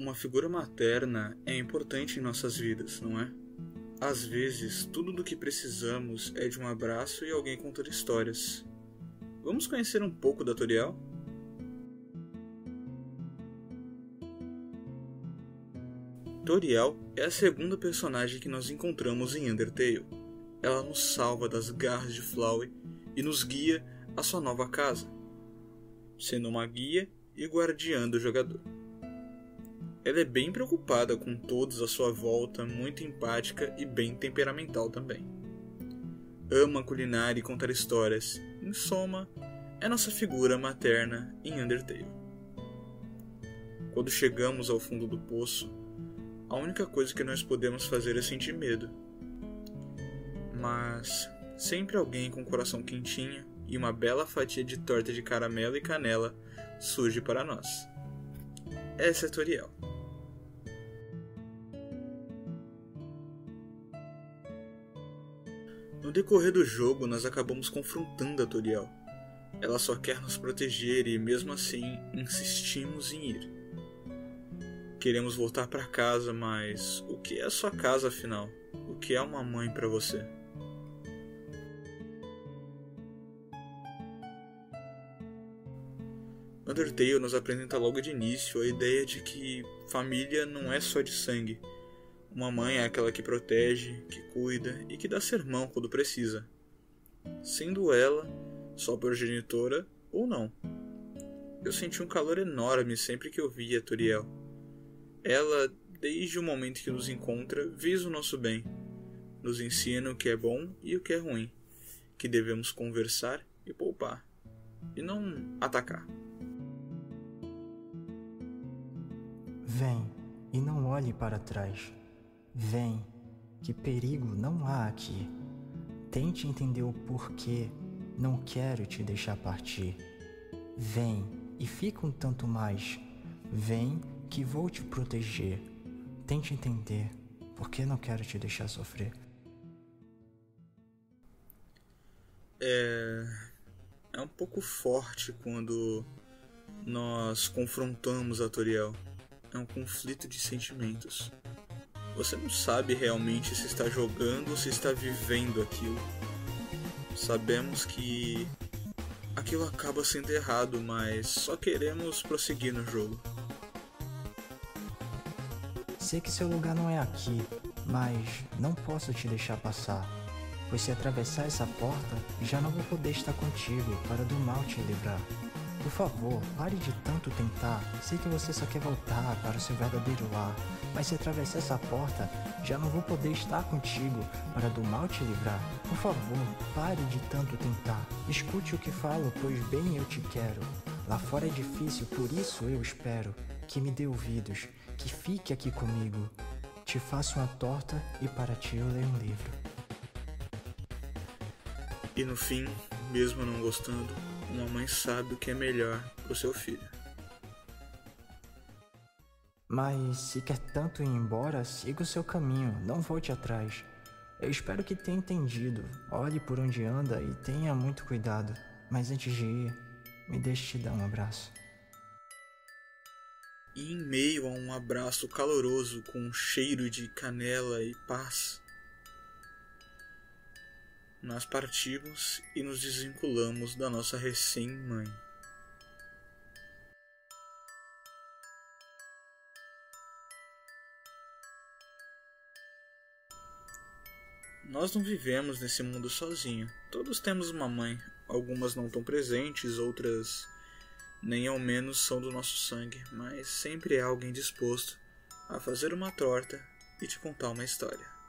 Uma figura materna é importante em nossas vidas, não é? Às vezes, tudo do que precisamos é de um abraço e alguém contando histórias. Vamos conhecer um pouco da Toriel? Toriel é a segunda personagem que nós encontramos em Undertale. Ela nos salva das garras de Flowey e nos guia à sua nova casa, sendo uma guia e guardiã do jogador. Ela é bem preocupada com todos à sua volta, muito empática e bem temperamental também. Ama culinar e contar histórias, em soma, é nossa figura materna em Undertale. Quando chegamos ao fundo do poço, a única coisa que nós podemos fazer é sentir medo. Mas sempre alguém com o coração quentinho e uma bela fatia de torta de caramelo e canela surge para nós. Essa é Toriel. No decorrer do jogo, nós acabamos confrontando a Toriel. Ela só quer nos proteger e, mesmo assim, insistimos em ir. Queremos voltar para casa, mas o que é a sua casa afinal? O que é uma mãe para você? Undertale nos apresenta logo de início a ideia de que família não é só de sangue. Uma mãe é aquela que protege, que cuida e que dá sermão quando precisa. Sendo ela só progenitora ou não. Eu senti um calor enorme sempre que eu via Toriel. Ela, desde o momento que nos encontra, visa o nosso bem. Nos ensina o que é bom e o que é ruim, que devemos conversar e poupar, e não atacar. Vem e não olhe para trás. Vem, que perigo não há aqui. Tente entender o porquê não quero te deixar partir. Vem e fica um tanto mais. Vem que vou te proteger. Tente entender por que não quero te deixar sofrer. É, é um pouco forte quando nós confrontamos a Toriel é um conflito de sentimentos. Você não sabe realmente se está jogando ou se está vivendo aquilo. Sabemos que aquilo acaba sendo errado, mas só queremos prosseguir no jogo. Sei que seu lugar não é aqui, mas não posso te deixar passar. Pois se atravessar essa porta, já não vou poder estar contigo para do mal te livrar. Por favor, pare de tanto tentar. Sei que você só quer voltar para o seu verdadeiro lar. Mas se atravessar essa porta, já não vou poder estar contigo para do mal te livrar. Por favor, pare de tanto tentar. Escute o que falo, pois bem eu te quero. Lá fora é difícil, por isso eu espero que me dê ouvidos, que fique aqui comigo. Te faço uma torta e para ti eu leio um livro. E no fim, mesmo não gostando, uma mãe sabe o que é melhor para o seu filho. Mas se quer tanto ir embora, siga o seu caminho, não volte atrás. Eu espero que tenha entendido. Olhe por onde anda e tenha muito cuidado. Mas antes de ir, me deixe te dar um abraço. E em meio a um abraço caloroso com um cheiro de canela e paz, nós partimos e nos desvinculamos da nossa recém-mãe. Nós não vivemos nesse mundo sozinho. Todos temos uma mãe. Algumas não tão presentes, outras nem ao menos são do nosso sangue, mas sempre há alguém disposto a fazer uma torta e te contar uma história.